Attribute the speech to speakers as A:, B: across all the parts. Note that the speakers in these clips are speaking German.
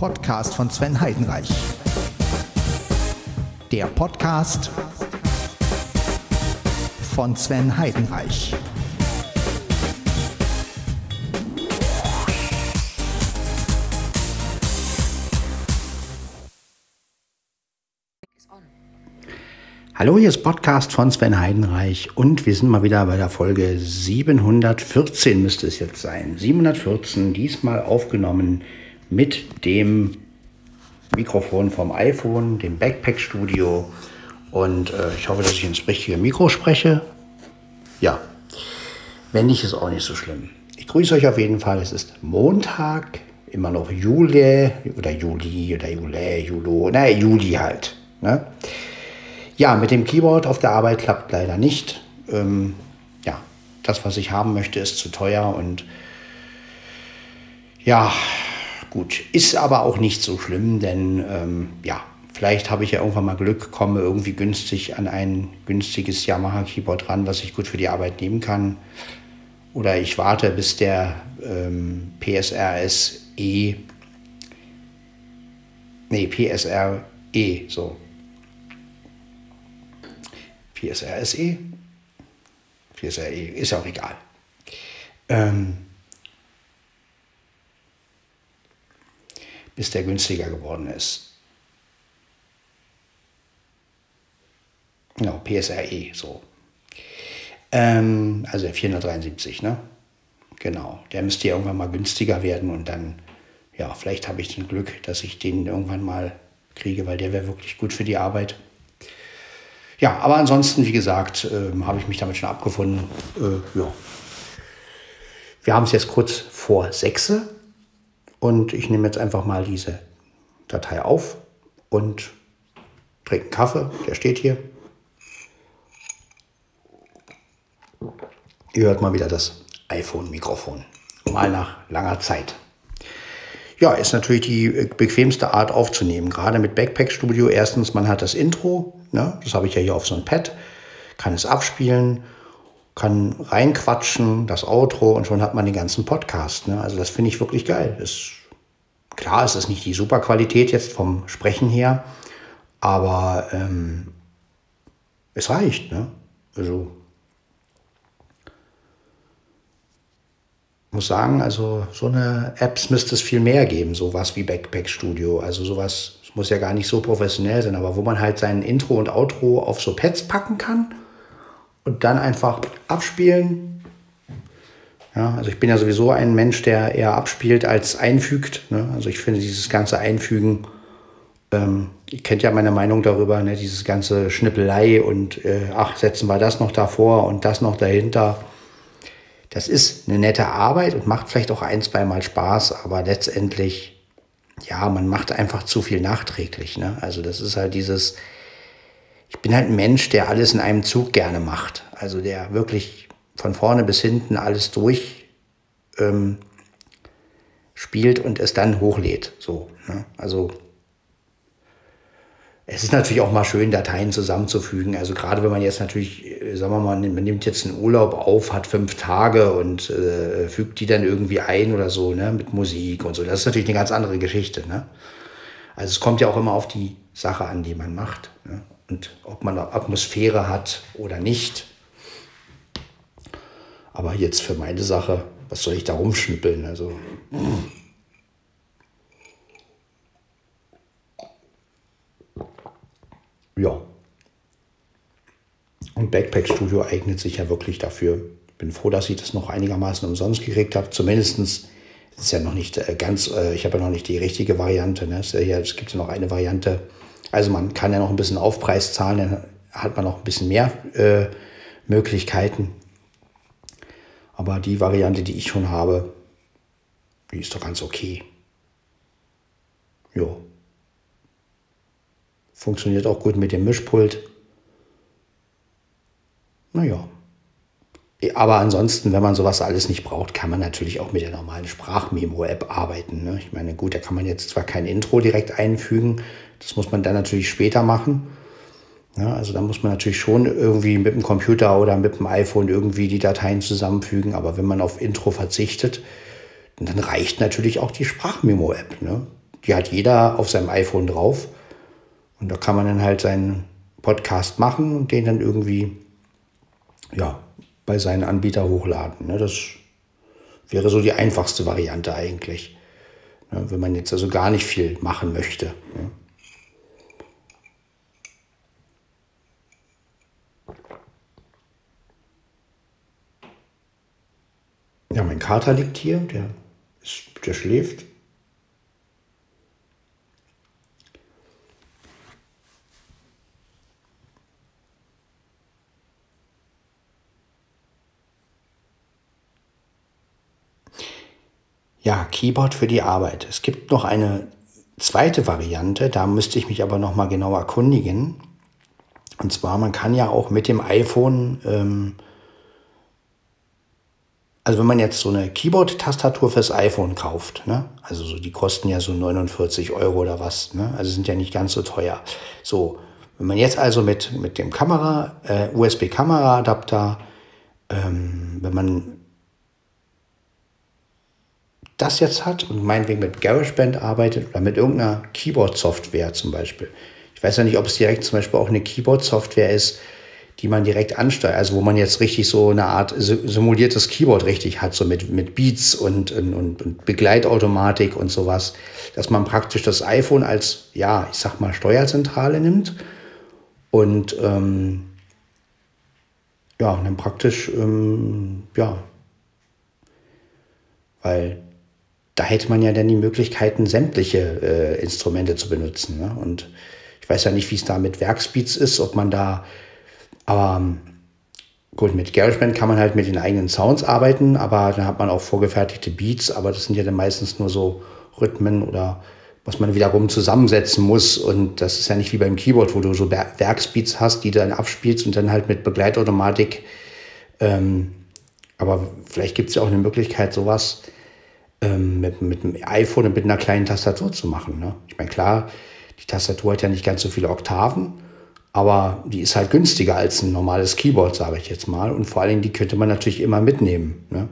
A: Podcast von Sven Heidenreich. Der Podcast von Sven Heidenreich. Hallo, hier ist Podcast von Sven Heidenreich und wir sind mal wieder bei der Folge 714 müsste es jetzt sein. 714, diesmal aufgenommen mit dem Mikrofon vom iPhone, dem Backpack Studio und äh, ich hoffe, dass ich ins richtige Mikro spreche. Ja, wenn nicht, ist auch nicht so schlimm. Ich grüße euch auf jeden Fall. Es ist Montag, immer noch Juli oder Juli oder Juli, Julo, naja, Juli halt. Ne? Ja, mit dem Keyboard auf der Arbeit klappt leider nicht. Ähm, ja, das, was ich haben möchte, ist zu teuer und ja, gut, ist aber auch nicht so schlimm, denn ähm, ja, vielleicht habe ich ja irgendwann mal Glück, komme irgendwie günstig an ein günstiges Yamaha-Keyboard ran, was ich gut für die Arbeit nehmen kann. Oder ich warte, bis der ähm, PSRS E, nee, PSR E, so, PSRSE, PSRE, ist ja auch egal. Ähm, bis der günstiger geworden ist. Genau, PSRE, so. Ähm, also der 473, ne? Genau, der müsste irgendwann mal günstiger werden und dann, ja, vielleicht habe ich den Glück, dass ich den irgendwann mal kriege, weil der wäre wirklich gut für die Arbeit. Ja, aber ansonsten, wie gesagt, äh, habe ich mich damit schon abgefunden. Äh, ja. Wir haben es jetzt kurz vor sechs und ich nehme jetzt einfach mal diese Datei auf und trinke einen Kaffee, der steht hier. Ihr hört mal wieder das iPhone-Mikrofon. Mal nach langer Zeit. Ja, ist natürlich die äh, bequemste Art aufzunehmen. Gerade mit Backpack Studio. Erstens, man hat das Intro. Ne? Das habe ich ja hier auf so einem Pad. Kann es abspielen, kann reinquatschen, das Outro und schon hat man den ganzen Podcast. Ne? Also das finde ich wirklich geil. Ist, klar, es ist nicht die super Qualität jetzt vom Sprechen her, aber ähm, es reicht. Ne? Also muss sagen, also so eine Apps müsste es viel mehr geben, sowas wie Backpack Studio. Also sowas muss ja gar nicht so professionell sein, aber wo man halt sein Intro und Outro auf so Pads packen kann und dann einfach abspielen. Ja, also ich bin ja sowieso ein Mensch, der eher abspielt als einfügt. Ne? Also ich finde dieses ganze Einfügen, ähm, ihr kennt ja meine Meinung darüber, ne? dieses ganze Schnippelei und äh, ach, setzen wir das noch davor und das noch dahinter das ist eine nette Arbeit und macht vielleicht auch ein, zweimal Spaß, aber letztendlich, ja, man macht einfach zu viel nachträglich. Ne? Also das ist halt dieses, ich bin halt ein Mensch, der alles in einem Zug gerne macht. Also der wirklich von vorne bis hinten alles durch ähm, spielt und es dann hochlädt. So, ne? Also es ist natürlich auch mal schön, Dateien zusammenzufügen. Also gerade wenn man jetzt natürlich, äh, sagen wir mal, man nimmt jetzt einen Urlaub auf, hat fünf Tage und äh, fügt die dann irgendwie ein oder so, ne, mit Musik und so. Das ist natürlich eine ganz andere Geschichte, ne? Also es kommt ja auch immer auf die Sache an, die man macht. Ne? Und ob man Atmosphäre hat oder nicht. Aber jetzt für meine Sache, was soll ich da rumschnippeln? Also. Ja. Und Backpack Studio eignet sich ja wirklich dafür. Bin froh, dass ich das noch einigermaßen umsonst gekriegt habe. Zumindest ist ja noch nicht äh, ganz, äh, ich habe ja noch nicht die richtige Variante. Ne? Es, gibt ja noch eine Variante. Also man kann ja noch ein bisschen Aufpreis zahlen, dann hat man noch ein bisschen mehr äh, Möglichkeiten. Aber die Variante, die ich schon habe, die ist doch ganz okay. Jo. Funktioniert auch gut mit dem Mischpult. Naja. Aber ansonsten, wenn man sowas alles nicht braucht, kann man natürlich auch mit der normalen Sprachmemo-App arbeiten. Ne? Ich meine, gut, da kann man jetzt zwar kein Intro direkt einfügen, das muss man dann natürlich später machen. Ja, also da muss man natürlich schon irgendwie mit dem Computer oder mit dem iPhone irgendwie die Dateien zusammenfügen. Aber wenn man auf Intro verzichtet, dann reicht natürlich auch die Sprachmemo-App. Ne? Die hat jeder auf seinem iPhone drauf. Und da kann man dann halt seinen Podcast machen und den dann irgendwie ja, bei seinen Anbieter hochladen. Ne? Das wäre so die einfachste Variante eigentlich. Ne? Wenn man jetzt also gar nicht viel machen möchte. Ne? Kater liegt hier, der, ist, der schläft. Ja, Keyboard für die Arbeit. Es gibt noch eine zweite Variante, da müsste ich mich aber noch mal genauer erkundigen. Und zwar, man kann ja auch mit dem iPhone, ähm, also wenn man jetzt so eine Keyboard-Tastatur fürs iPhone kauft, ne? also so, die kosten ja so 49 Euro oder was, ne? also sind ja nicht ganz so teuer. So, wenn man jetzt also mit, mit dem Kamera, äh, USB-Kamera-Adapter, ähm, wenn man das jetzt hat und meinetwegen mit GarageBand arbeitet oder mit irgendeiner Keyboard-Software zum Beispiel. Ich weiß ja nicht, ob es direkt zum Beispiel auch eine Keyboard-Software ist, die man direkt ansteuert, also wo man jetzt richtig so eine Art simuliertes Keyboard richtig hat, so mit, mit Beats und, und, und Begleitautomatik und sowas, dass man praktisch das iPhone als, ja, ich sag mal, Steuerzentrale nimmt und ähm, ja, dann praktisch, ähm, ja, weil da hätte man ja dann die Möglichkeiten, sämtliche äh, Instrumente zu benutzen. Ne? Und ich weiß ja nicht, wie es da mit Werkspeeds ist, ob man da, aber ähm, gut, mit GarageBand kann man halt mit den eigenen Sounds arbeiten, aber dann hat man auch vorgefertigte Beats, aber das sind ja dann meistens nur so Rhythmen oder was man wiederum zusammensetzen muss. Und das ist ja nicht wie beim Keyboard, wo du so Werkspeeds hast, die du dann abspielst und dann halt mit Begleitautomatik. Ähm, aber vielleicht gibt es ja auch eine Möglichkeit, sowas ähm, mit, mit dem iPhone und mit einer kleinen Tastatur zu machen. Ne? Ich meine, klar, die Tastatur hat ja nicht ganz so viele Oktaven, aber die ist halt günstiger als ein normales Keyboard, sage ich jetzt mal. Und vor allen Dingen, die könnte man natürlich immer mitnehmen. Ne?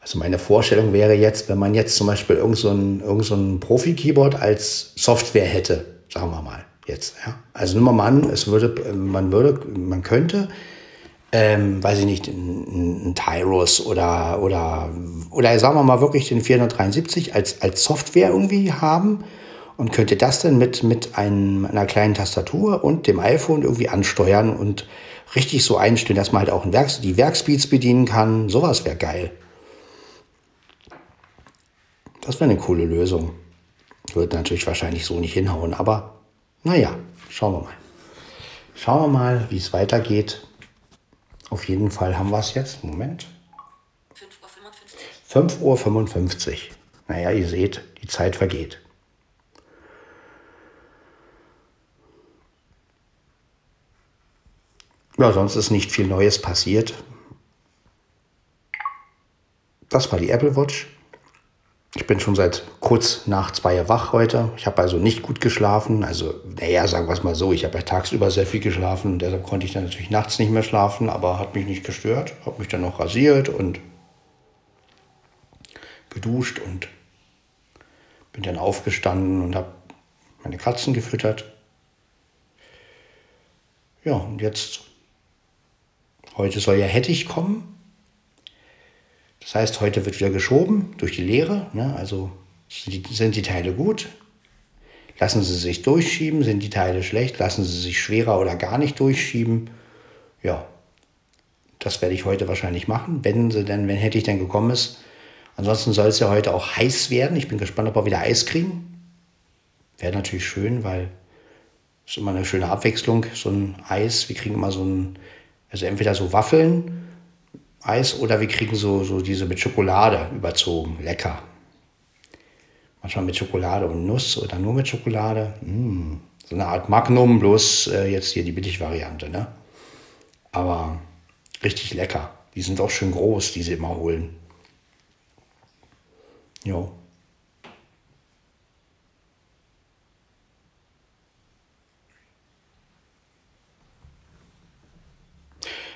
A: Also meine Vorstellung wäre jetzt, wenn man jetzt zum Beispiel irgend so ein, irgend so ein Profi-Keyboard als Software hätte, sagen wir mal jetzt. Ja? Also nehmen wir mal an, es würde, man würde, man könnte, ähm, weiß ich nicht, ein, ein Tyros oder, oder, oder sagen wir mal wirklich den 473 als, als Software irgendwie haben und könnte das dann mit, mit einem, einer kleinen Tastatur und dem iPhone irgendwie ansteuern und richtig so einstellen, dass man halt auch ein Werks die Werkspeeds bedienen kann. Sowas wäre geil. Das wäre eine coole Lösung. Wird natürlich wahrscheinlich so nicht hinhauen, aber naja, schauen wir mal. Schauen wir mal, wie es weitergeht. Auf jeden Fall haben wir es jetzt. Moment. 5.55 Uhr. 5.55 Uhr. Naja, ihr seht, die Zeit vergeht. Ja, sonst ist nicht viel Neues passiert. Das war die Apple Watch. Ich bin schon seit kurz nach zwei wach heute. Ich habe also nicht gut geschlafen. Also, naja, sagen wir es mal so, ich habe ja tagsüber sehr viel geschlafen und deshalb konnte ich dann natürlich nachts nicht mehr schlafen, aber hat mich nicht gestört. Habe mich dann noch rasiert und geduscht und bin dann aufgestanden und habe meine Katzen gefüttert. Ja, und jetzt, heute soll ja Hettich kommen. Das heißt, heute wird wieder geschoben durch die Lehre. Ne? Also sind die Teile gut? Lassen sie sich durchschieben? Sind die Teile schlecht? Lassen sie sich schwerer oder gar nicht durchschieben? Ja, das werde ich heute wahrscheinlich machen, wenn sie denn, wenn hätte ich denn gekommen ist. Ansonsten soll es ja heute auch heiß werden. Ich bin gespannt, ob wir wieder Eis kriegen. Wäre natürlich schön, weil es ist immer eine schöne Abwechslung, so ein Eis. Wir kriegen immer so ein, also entweder so Waffeln Eis oder wir kriegen so, so diese mit Schokolade überzogen. Lecker. Manchmal mit Schokolade und Nuss oder nur mit Schokolade. Mm, so eine Art Magnum, bloß äh, jetzt hier die Billigvariante. Ne? Aber richtig lecker. Die sind auch schön groß, die sie immer holen. Jo.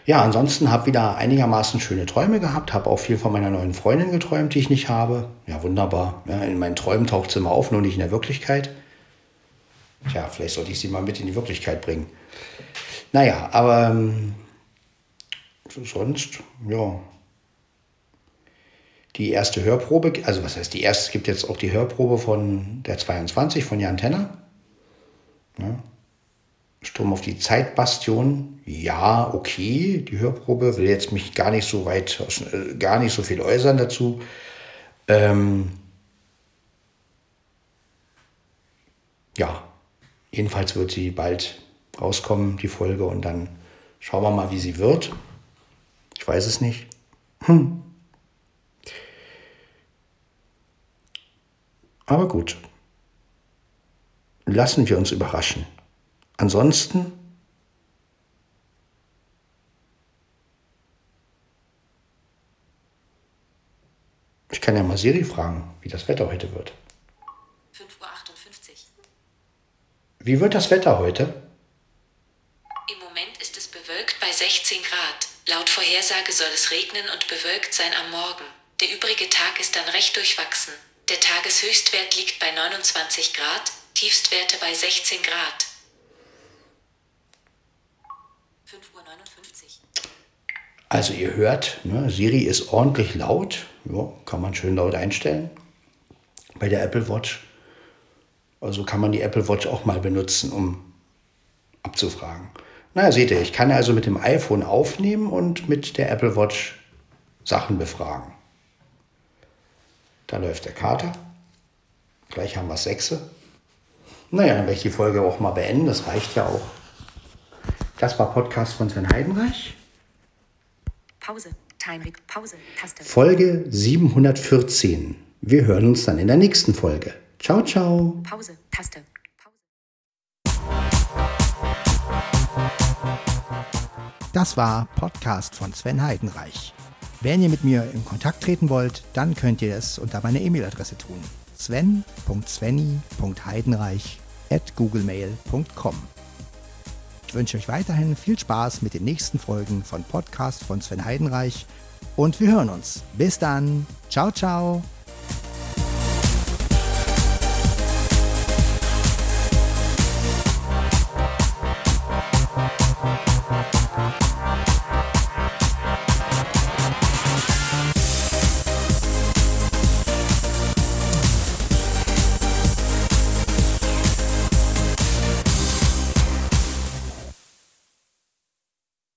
A: Ja, ansonsten habe wieder einigermaßen schöne Träume gehabt, habe auch viel von meiner neuen Freundin geträumt, die ich nicht habe. Ja, wunderbar. Ja, in meinen Träumen taucht sie immer auf, nur nicht in der Wirklichkeit. Tja, vielleicht sollte ich sie mal mit in die Wirklichkeit bringen. Naja, aber ähm, sonst, ja. Die erste Hörprobe, also was heißt die erste? Es gibt jetzt auch die Hörprobe von der 22 von Jan Tenner. Ja. Sturm auf die Zeitbastion, ja, okay, die Hörprobe, will jetzt mich gar nicht so weit, äh, gar nicht so viel äußern dazu. Ähm ja, jedenfalls wird sie bald rauskommen, die Folge, und dann schauen wir mal, wie sie wird. Ich weiß es nicht. Hm. Aber gut. Lassen wir uns überraschen. Ansonsten Ich kann ja mal Siri fragen, wie das Wetter heute wird. 5.58 Uhr. Wie wird das Wetter heute?
B: Im Moment ist es bewölkt bei 16 Grad. Laut Vorhersage soll es regnen und bewölkt sein am Morgen. Der übrige Tag ist dann recht durchwachsen. Der Tageshöchstwert liegt bei 29 Grad, Tiefstwerte bei 16 Grad.
A: 5.59 Uhr. Also ihr hört, ne, Siri ist ordentlich laut. Ja, kann man schön laut einstellen. Bei der Apple Watch. Also kann man die Apple Watch auch mal benutzen, um abzufragen. Na, seht ihr, ich kann also mit dem iPhone aufnehmen und mit der Apple Watch Sachen befragen. Da läuft der Kater. Gleich haben wir Sechse. Naja, dann werde ich die Folge auch mal beenden. Das reicht ja auch. Das war Podcast von Sven Heidenreich. Pause. Time Pause. Taste. Folge 714. Wir hören uns dann in der nächsten Folge. Ciao, ciao. Pause. Taste. Das war Podcast von Sven Heidenreich. Wenn ihr mit mir in Kontakt treten wollt, dann könnt ihr es unter meine E-Mail-Adresse tun. sven.svenny.heidenreich at googlemail.com. Ich wünsche euch weiterhin viel Spaß mit den nächsten Folgen von Podcast von Sven Heidenreich und wir hören uns. Bis dann. Ciao, ciao.